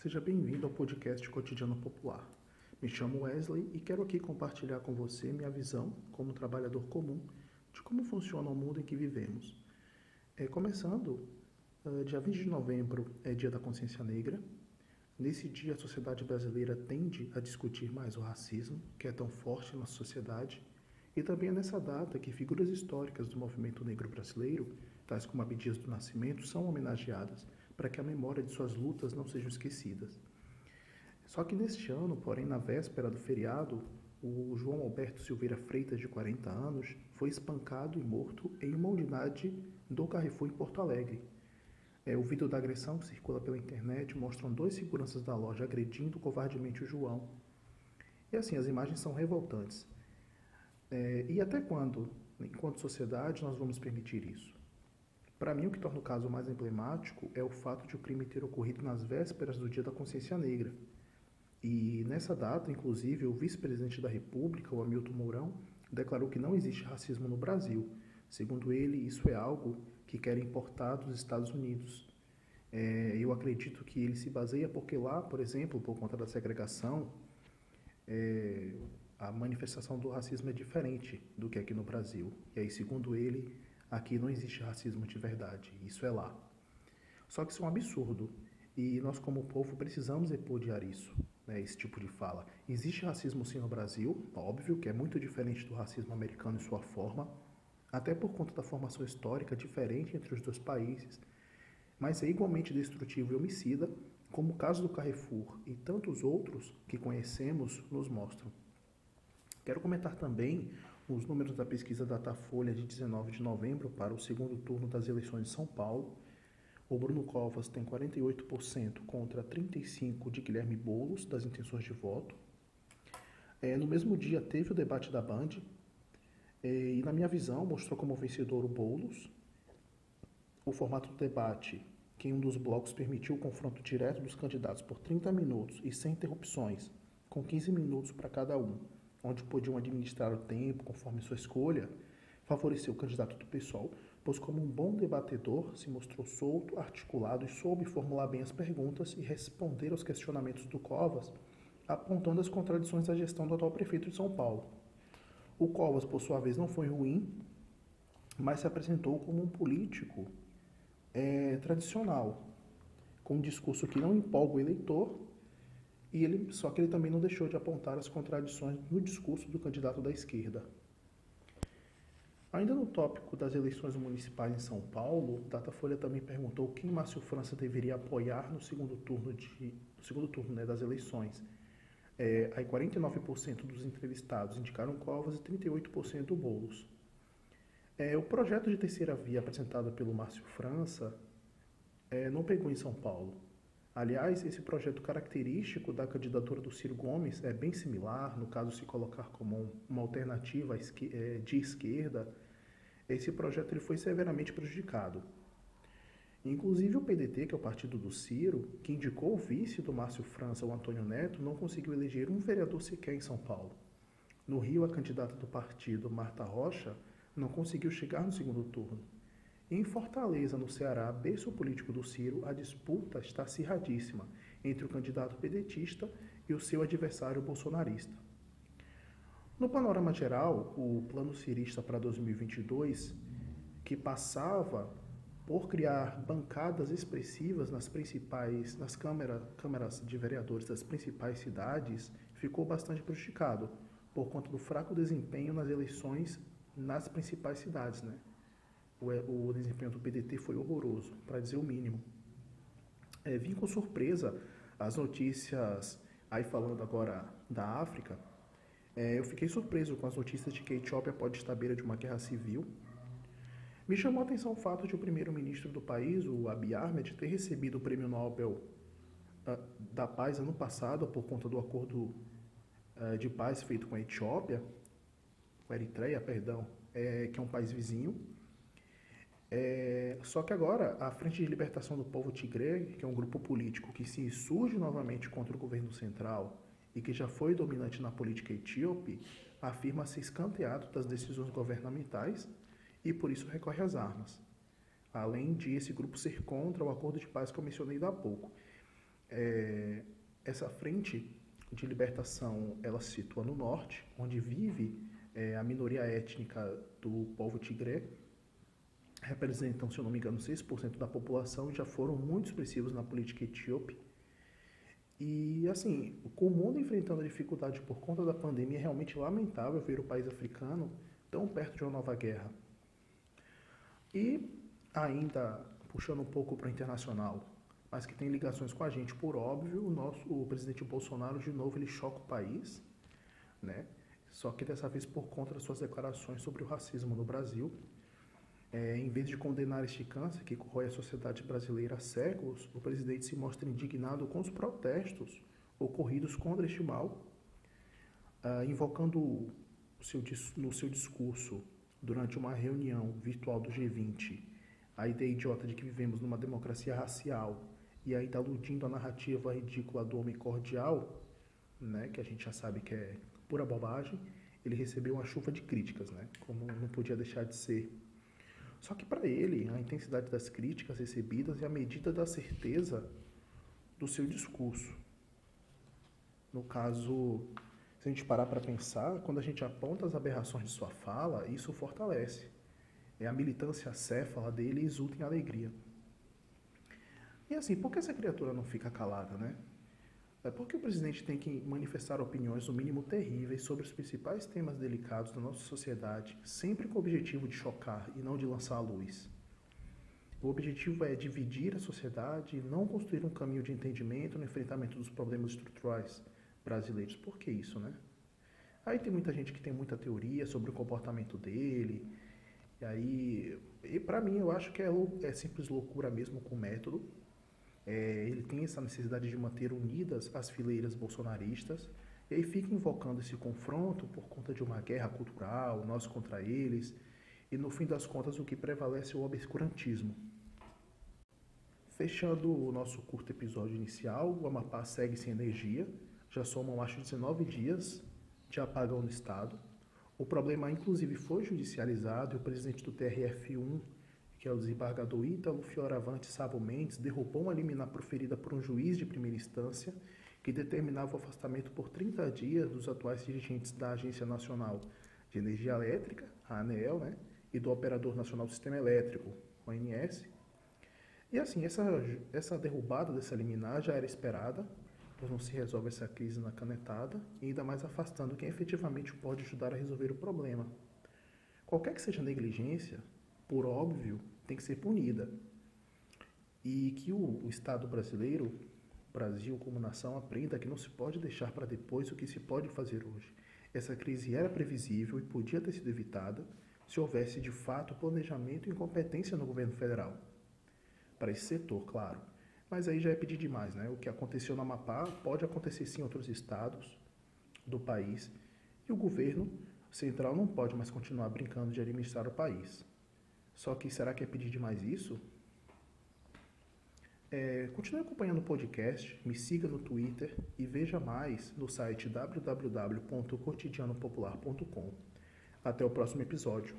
Seja bem-vindo ao podcast Cotidiano Popular. Me chamo Wesley e quero aqui compartilhar com você minha visão como trabalhador comum de como funciona o mundo em que vivemos. É, começando, uh, dia 20 de novembro é Dia da Consciência Negra. Nesse dia, a sociedade brasileira tende a discutir mais o racismo, que é tão forte na sociedade, e também é nessa data que figuras históricas do movimento negro brasileiro, tais como Abdias do Nascimento, são homenageadas para que a memória de suas lutas não sejam esquecidas. Só que neste ano, porém, na véspera do feriado, o João Alberto Silveira Freitas, de 40 anos, foi espancado e morto em uma unidade do Carrefour em Porto Alegre. É, o vídeo da agressão que circula pela internet mostra dois seguranças da loja agredindo covardemente o João. E assim, as imagens são revoltantes. É, e até quando, enquanto sociedade, nós vamos permitir isso? Para mim, o que torna o caso mais emblemático é o fato de o crime ter ocorrido nas vésperas do Dia da Consciência Negra. E nessa data, inclusive, o vice-presidente da República, o Hamilton Mourão, declarou que não existe racismo no Brasil. Segundo ele, isso é algo que quer importar dos Estados Unidos. É, eu acredito que ele se baseia porque lá, por exemplo, por conta da segregação, é, a manifestação do racismo é diferente do que aqui no Brasil. E aí, segundo ele, Aqui não existe racismo de verdade, isso é lá. Só que isso é um absurdo. E nós, como povo, precisamos repudiar isso, né, esse tipo de fala. Existe racismo sim no Brasil, óbvio, que é muito diferente do racismo americano em sua forma, até por conta da formação histórica diferente entre os dois países, mas é igualmente destrutivo e homicida, como o caso do Carrefour e tantos outros que conhecemos nos mostram. Quero comentar também os números da pesquisa Datafolha de 19 de novembro para o segundo turno das eleições de São Paulo. O Bruno Covas tem 48% contra 35% de Guilherme Boulos, das intenções de voto. É, no mesmo dia teve o debate da Band, é, e na minha visão mostrou como vencedor o Boulos. O formato do debate, que em um dos blocos permitiu o confronto direto dos candidatos por 30 minutos e sem interrupções, com 15 minutos para cada um onde podiam administrar o tempo conforme sua escolha, favoreceu o candidato do PSOL, pois como um bom debatedor se mostrou solto, articulado e soube formular bem as perguntas e responder aos questionamentos do Covas, apontando as contradições da gestão do atual prefeito de São Paulo. O Covas, por sua vez, não foi ruim, mas se apresentou como um político é, tradicional, com um discurso que não empolga o eleitor e ele, só que ele também não deixou de apontar as contradições no discurso do candidato da esquerda. Ainda no tópico das eleições municipais em São Paulo, Datafolha também perguntou quem Márcio França deveria apoiar no segundo turno, de, no segundo turno né, das eleições. É, aí 49% dos entrevistados indicaram Covas e 38% do Boulos. É, o projeto de terceira via apresentado pelo Márcio França é, não pegou em São Paulo. Aliás, esse projeto característico da candidatura do Ciro Gomes é bem similar, no caso se colocar como uma alternativa é, de esquerda, esse projeto ele foi severamente prejudicado. Inclusive o PDT, que é o partido do Ciro, que indicou o vice do Márcio França, o Antônio Neto, não conseguiu eleger um vereador sequer em São Paulo. No Rio, a candidata do partido, Marta Rocha, não conseguiu chegar no segundo turno. Em Fortaleza, no Ceará, berço político do Ciro, a disputa está acirradíssima entre o candidato pedetista e o seu adversário bolsonarista. No panorama geral, o plano cirista para 2022, que passava por criar bancadas expressivas nas principais, nas câmara, câmaras de vereadores das principais cidades, ficou bastante prejudicado por conta do fraco desempenho nas eleições nas principais cidades, né? O, o desempenho do PDT foi horroroso, para dizer o mínimo. É, vim com surpresa as notícias, aí falando agora da África, é, eu fiquei surpreso com as notícias de que a Etiópia pode estar à beira de uma guerra civil. Me chamou a atenção o fato de o primeiro-ministro do país, o Abiy Ahmed, ter recebido o prêmio Nobel uh, da Paz ano passado por conta do acordo uh, de paz feito com a Etiópia, com a Eritreia, perdão, é, que é um país vizinho. É, só que agora, a Frente de Libertação do Povo Tigre, que é um grupo político que se insurge novamente contra o governo central e que já foi dominante na política etíope, afirma ser escanteado das decisões governamentais e por isso recorre às armas. Além de esse grupo ser contra o acordo de paz que eu mencionei há pouco. É, essa frente de libertação ela se situa no norte, onde vive é, a minoria étnica do povo tigré, representam, se eu não me engano, 6% da população já foram muito expressivos na política etíope. E, assim, com o mundo enfrentando dificuldade por conta da pandemia, é realmente lamentável ver o país africano tão perto de uma nova guerra. E, ainda puxando um pouco para o internacional, mas que tem ligações com a gente, por óbvio, o nosso o presidente Bolsonaro, de novo, ele choca o país, né? Só que dessa vez por conta das suas declarações sobre o racismo no Brasil. É, em vez de condenar este câncer que corrói a sociedade brasileira há séculos, o presidente se mostra indignado com os protestos ocorridos contra este mal, ah, invocando seu, no seu discurso durante uma reunião virtual do G20 a ideia idiota de que vivemos numa democracia racial e ainda aludindo à narrativa ridícula do homem cordial, né, que a gente já sabe que é pura bobagem, ele recebeu uma chuva de críticas, né, como não podia deixar de ser. Só que para ele, a intensidade das críticas recebidas é a medida da certeza do seu discurso. No caso, se a gente parar para pensar, quando a gente aponta as aberrações de sua fala, isso fortalece. É a militância céfala dele exulta em alegria. E assim, por que essa criatura não fica calada, né? É porque o presidente tem que manifestar opiniões, no mínimo terríveis, sobre os principais temas delicados da nossa sociedade, sempre com o objetivo de chocar e não de lançar a luz. O objetivo é dividir a sociedade e não construir um caminho de entendimento no enfrentamento dos problemas estruturais brasileiros. Por que isso, né? Aí tem muita gente que tem muita teoria sobre o comportamento dele. E aí, e para mim, eu acho que é, é simples loucura mesmo com método é, ele tem essa necessidade de manter unidas as fileiras bolsonaristas e aí fica invocando esse confronto por conta de uma guerra cultural, nós contra eles, e no fim das contas o que prevalece é o obscurantismo. Fechando o nosso curto episódio inicial, o Amapá segue sem energia, já somam acho 19 dias de apagão no estado. O problema inclusive foi judicializado e o presidente do TRF1 que é o desembargador Ítalo Fioravante Sabo Mendes, derrubou uma liminar proferida por um juiz de primeira instância que determinava o afastamento por 30 dias dos atuais dirigentes da Agência Nacional de Energia Elétrica, a ANEEL, né, e do Operador Nacional do Sistema Elétrico, ONS. E assim, essa, essa derrubada dessa liminar já era esperada, pois não se resolve essa crise na canetada, e ainda mais afastando quem efetivamente pode ajudar a resolver o problema. Qualquer que seja a negligência, por óbvio, tem que ser punida. E que o, o Estado brasileiro, Brasil como nação, aprenda que não se pode deixar para depois o que se pode fazer hoje. Essa crise era previsível e podia ter sido evitada se houvesse de fato planejamento e incompetência no governo federal. Para esse setor, claro. Mas aí já é pedir demais, né? O que aconteceu no Amapá pode acontecer sim em outros estados do país. E o governo central não pode mais continuar brincando de administrar o país. Só que será que é pedir demais isso? É, continue acompanhando o podcast, me siga no Twitter e veja mais no site www.cotidianopopular.com. Até o próximo episódio.